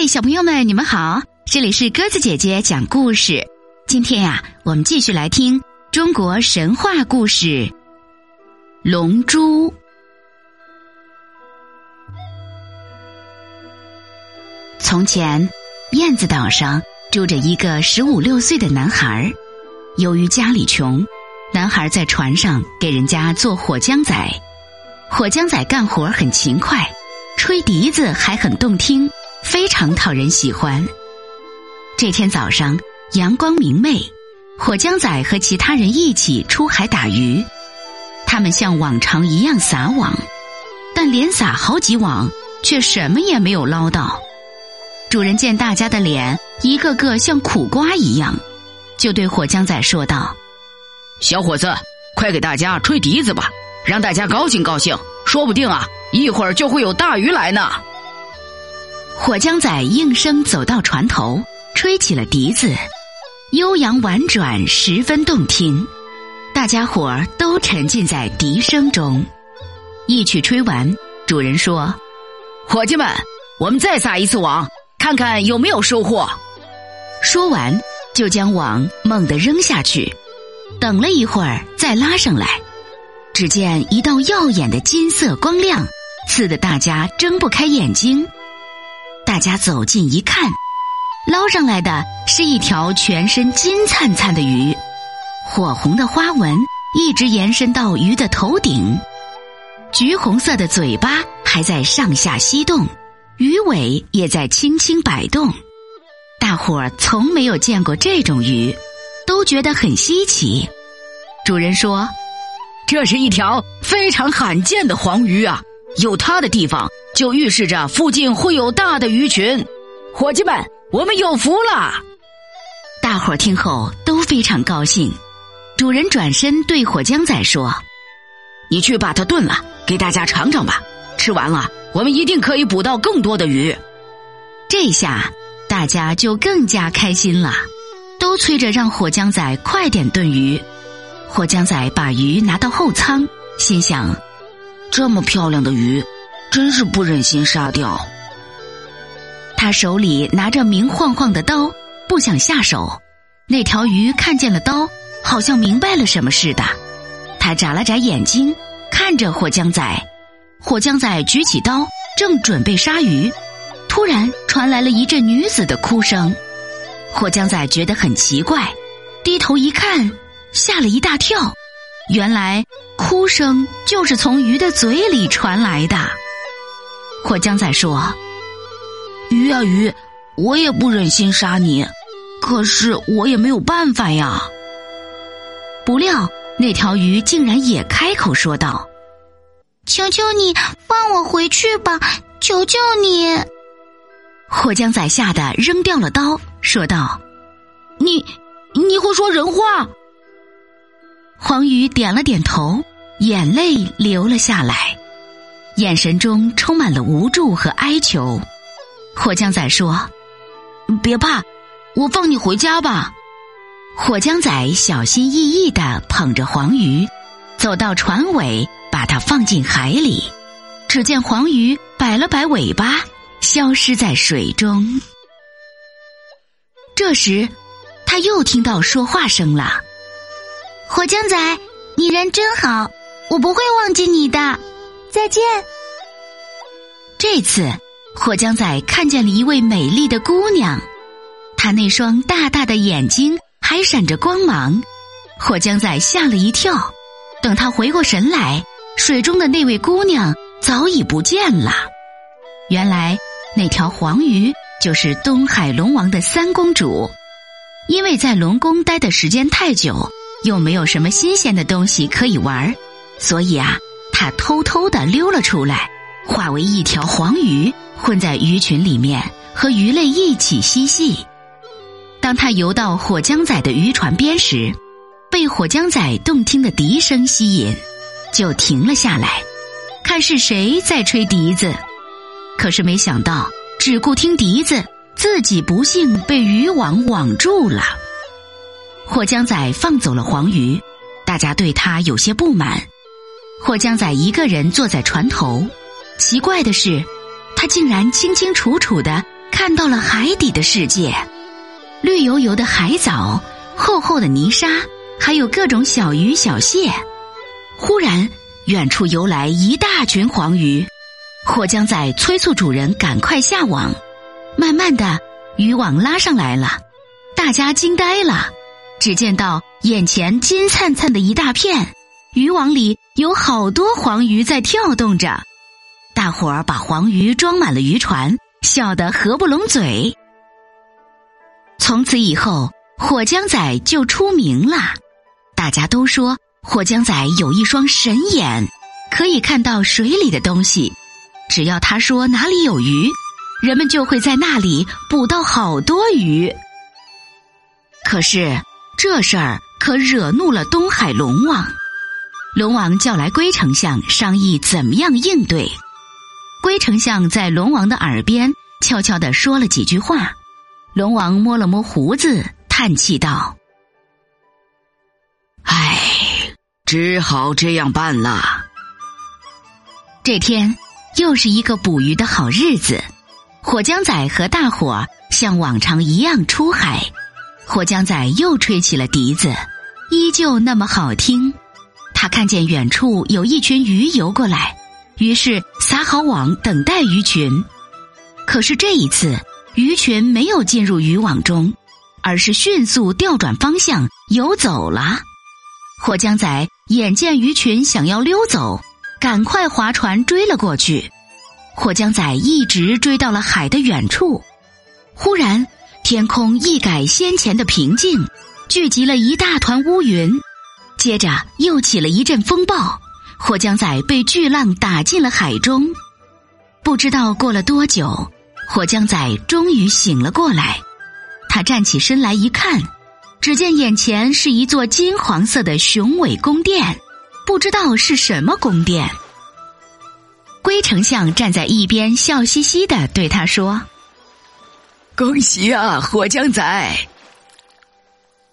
嗨，小朋友们，你们好！这里是鸽子姐姐讲故事。今天呀，我们继续来听中国神话故事《龙珠》。从前，燕子岛上住着一个十五六岁的男孩。由于家里穷，男孩在船上给人家做火浆仔。火浆仔干活很勤快，吹笛子还很动听。非常讨人喜欢。这天早上，阳光明媚，火浆仔和其他人一起出海打鱼。他们像往常一样撒网，但连撒好几网，却什么也没有捞到。主人见大家的脸一个个像苦瓜一样，就对火浆仔说道：“小伙子，快给大家吹笛子吧，让大家高兴高兴，说不定啊，一会儿就会有大鱼来呢。”火枪仔应声走到船头，吹起了笛子，悠扬婉转，十分动听。大家伙儿都沉浸在笛声中。一曲吹完，主人说：“伙计们，我们再撒一次网，看看有没有收获。”说完，就将网猛地扔下去。等了一会儿，再拉上来，只见一道耀眼的金色光亮，刺得大家睁不开眼睛。大家走近一看，捞上来的是一条全身金灿灿的鱼，火红的花纹一直延伸到鱼的头顶，橘红色的嘴巴还在上下吸动，鱼尾也在轻轻摆动。大伙儿从没有见过这种鱼，都觉得很稀奇。主人说：“这是一条非常罕见的黄鱼啊，有它的地方。”就预示着附近会有大的鱼群，伙计们，我们有福了！大伙听后都非常高兴。主人转身对火浆仔说：“你去把它炖了，给大家尝尝吧。吃完了，我们一定可以捕到更多的鱼。”这下大家就更加开心了，都催着让火浆仔快点炖鱼。火浆仔把鱼拿到后舱，心想：这么漂亮的鱼。真是不忍心杀掉。他手里拿着明晃晃的刀，不想下手。那条鱼看见了刀，好像明白了什么似的。他眨了眨眼睛，看着火浆仔。火浆仔举起刀，正准备杀鱼，突然传来了一阵女子的哭声。火浆仔觉得很奇怪，低头一看，吓了一大跳。原来哭声就是从鱼的嘴里传来的。火浆仔说：“鱼啊鱼，我也不忍心杀你，可是我也没有办法呀。”不料那条鱼竟然也开口说道：“求求你放我回去吧，求求你！”火浆仔吓得扔掉了刀，说道：“你你会说人话？”黄鱼点了点头，眼泪流了下来。眼神中充满了无助和哀求。火浆仔说：“别怕，我放你回家吧。”火浆仔小心翼翼的捧着黄鱼，走到船尾，把它放进海里。只见黄鱼摆了摆尾巴，消失在水中。这时，他又听到说话声了：“火浆仔，你人真好，我不会忘记你的。”再见。这次，火浆仔看见了一位美丽的姑娘，她那双大大的眼睛还闪着光芒。火浆仔吓了一跳，等他回过神来，水中的那位姑娘早已不见了。原来，那条黄鱼就是东海龙王的三公主。因为在龙宫待的时间太久，又没有什么新鲜的东西可以玩，所以啊。他偷偷的溜了出来，化为一条黄鱼，混在鱼群里面，和鱼类一起嬉戏。当他游到火浆仔的渔船边时，被火浆仔动听的笛声吸引，就停了下来，看是谁在吹笛子。可是没想到，只顾听笛子，自己不幸被渔网网住了。霍江仔放走了黄鱼，大家对他有些不满。霍江仔一个人坐在船头，奇怪的是，他竟然清清楚楚的看到了海底的世界，绿油油的海藻，厚厚的泥沙，还有各种小鱼小蟹。忽然，远处游来一大群黄鱼，霍江仔催促主人赶快下网。慢慢的，渔网拉上来了，大家惊呆了。只见到眼前金灿灿的一大片，渔网里有好多黄鱼在跳动着。大伙儿把黄鱼装满了渔船，笑得合不拢嘴。从此以后，火江仔就出名了。大家都说火江仔有一双神眼，可以看到水里的东西。只要他说哪里有鱼，人们就会在那里捕到好多鱼。可是。这事儿可惹怒了东海龙王，龙王叫来龟丞相商议怎么样应对。龟丞相在龙王的耳边悄悄的说了几句话，龙王摸了摸胡子，叹气道：“唉，只好这样办了。”这天又是一个捕鱼的好日子，火江仔和大伙像往常一样出海。火江仔又吹起了笛子，依旧那么好听。他看见远处有一群鱼游过来，于是撒好网等待鱼群。可是这一次，鱼群没有进入渔网中，而是迅速调转方向游走了。火江仔眼见鱼群想要溜走，赶快划船追了过去。火江仔一直追到了海的远处，忽然。天空一改先前的平静，聚集了一大团乌云，接着又起了一阵风暴，火江仔被巨浪打进了海中。不知道过了多久，火江仔终于醒了过来。他站起身来一看，只见眼前是一座金黄色的雄伟宫殿，不知道是什么宫殿。龟丞相站在一边，笑嘻嘻的对他说。恭喜啊，火江仔！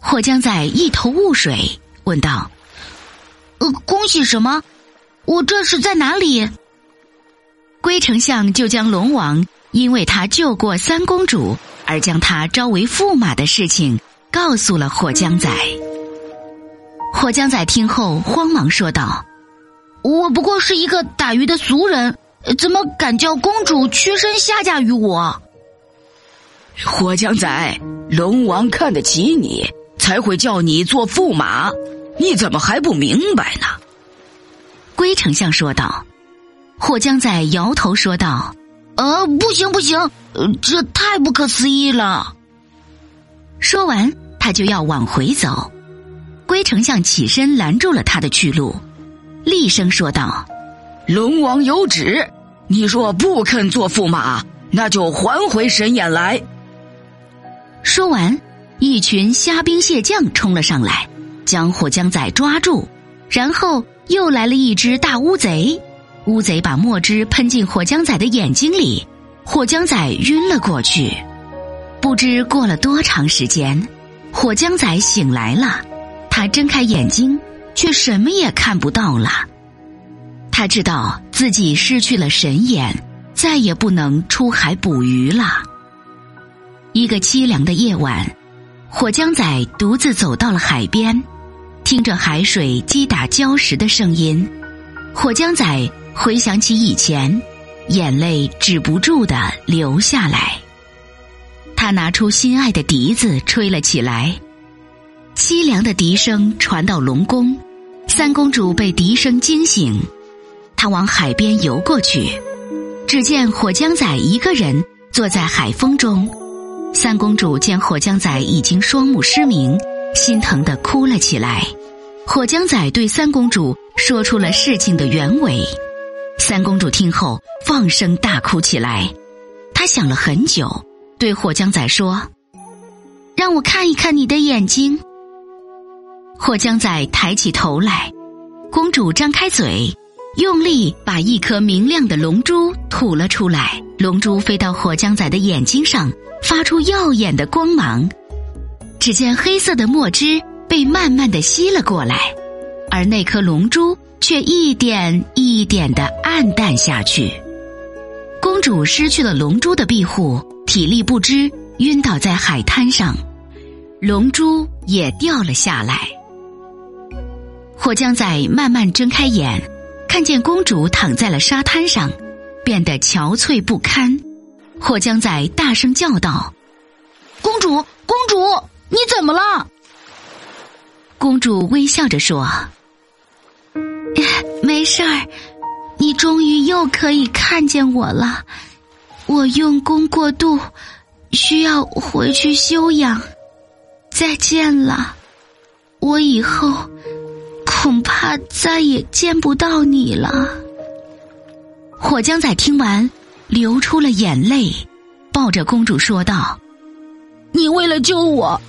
火江仔一头雾水，问道：“呃，恭喜什么？我这是在哪里？”龟丞相就将龙王因为他救过三公主而将他招为驸马的事情告诉了火江仔。火江仔听后慌忙说道：“我不过是一个打鱼的俗人，怎么敢叫公主屈身下嫁于我？”火江仔，龙王看得起你，才会叫你做驸马。你怎么还不明白呢？龟丞相说道。火江仔摇头说道：“呃，不行不行，这太不可思议了。”说完，他就要往回走。龟丞相起身拦住了他的去路，厉声说道：“龙王有旨，你若不肯做驸马，那就还回神眼来。”说完，一群虾兵蟹将冲了上来，将火江仔抓住。然后又来了一只大乌贼，乌贼把墨汁喷进火江仔的眼睛里，火江仔晕了过去。不知过了多长时间，火江仔醒来了，他睁开眼睛，却什么也看不到了。他知道自己失去了神眼，再也不能出海捕鱼了。一个凄凉的夜晚，火江仔独自走到了海边，听着海水击打礁石的声音，火江仔回想起以前，眼泪止不住的流下来。他拿出心爱的笛子吹了起来，凄凉的笛声传到龙宫，三公主被笛声惊醒，她往海边游过去，只见火江仔一个人坐在海风中。三公主见火江仔已经双目失明，心疼的哭了起来。火江仔对三公主说出了事情的原委。三公主听后放声大哭起来。她想了很久，对火江仔说：“让我看一看你的眼睛。”火江仔抬起头来，公主张开嘴，用力把一颗明亮的龙珠吐了出来。龙珠飞到火将仔的眼睛上。发出耀眼的光芒，只见黑色的墨汁被慢慢的吸了过来，而那颗龙珠却一点一点的暗淡下去。公主失去了龙珠的庇护，体力不支，晕倒在海滩上，龙珠也掉了下来。火将仔慢慢睁开眼，看见公主躺在了沙滩上，变得憔悴不堪。火江仔大声叫道：“公主，公主，你怎么了？”公主微笑着说：“没事儿，你终于又可以看见我了。我用功过度，需要回去休养。再见了，我以后恐怕再也见不到你了。”火江仔听完。流出了眼泪，抱着公主说道：“你为了救我，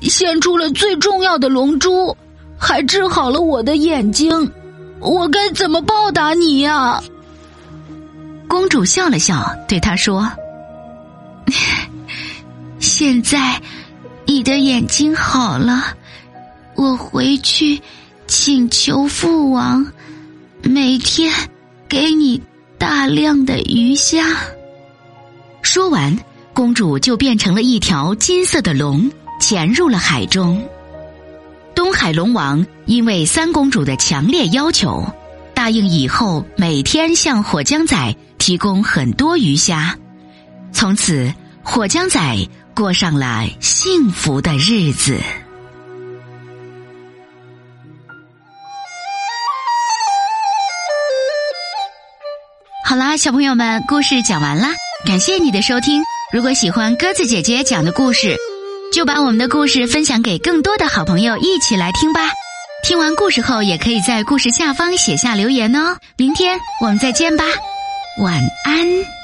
献出了最重要的龙珠，还治好了我的眼睛，我该怎么报答你呀？”公主笑了笑，对他说：“现在你的眼睛好了，我回去请求父王，每天给你。”大量的鱼虾。说完，公主就变成了一条金色的龙，潜入了海中。东海龙王因为三公主的强烈要求，答应以后每天向火江仔提供很多鱼虾。从此，火江仔过上了幸福的日子。好啦，小朋友们，故事讲完啦，感谢你的收听。如果喜欢鸽子姐姐讲的故事，就把我们的故事分享给更多的好朋友一起来听吧。听完故事后，也可以在故事下方写下留言哦。明天我们再见吧，晚安。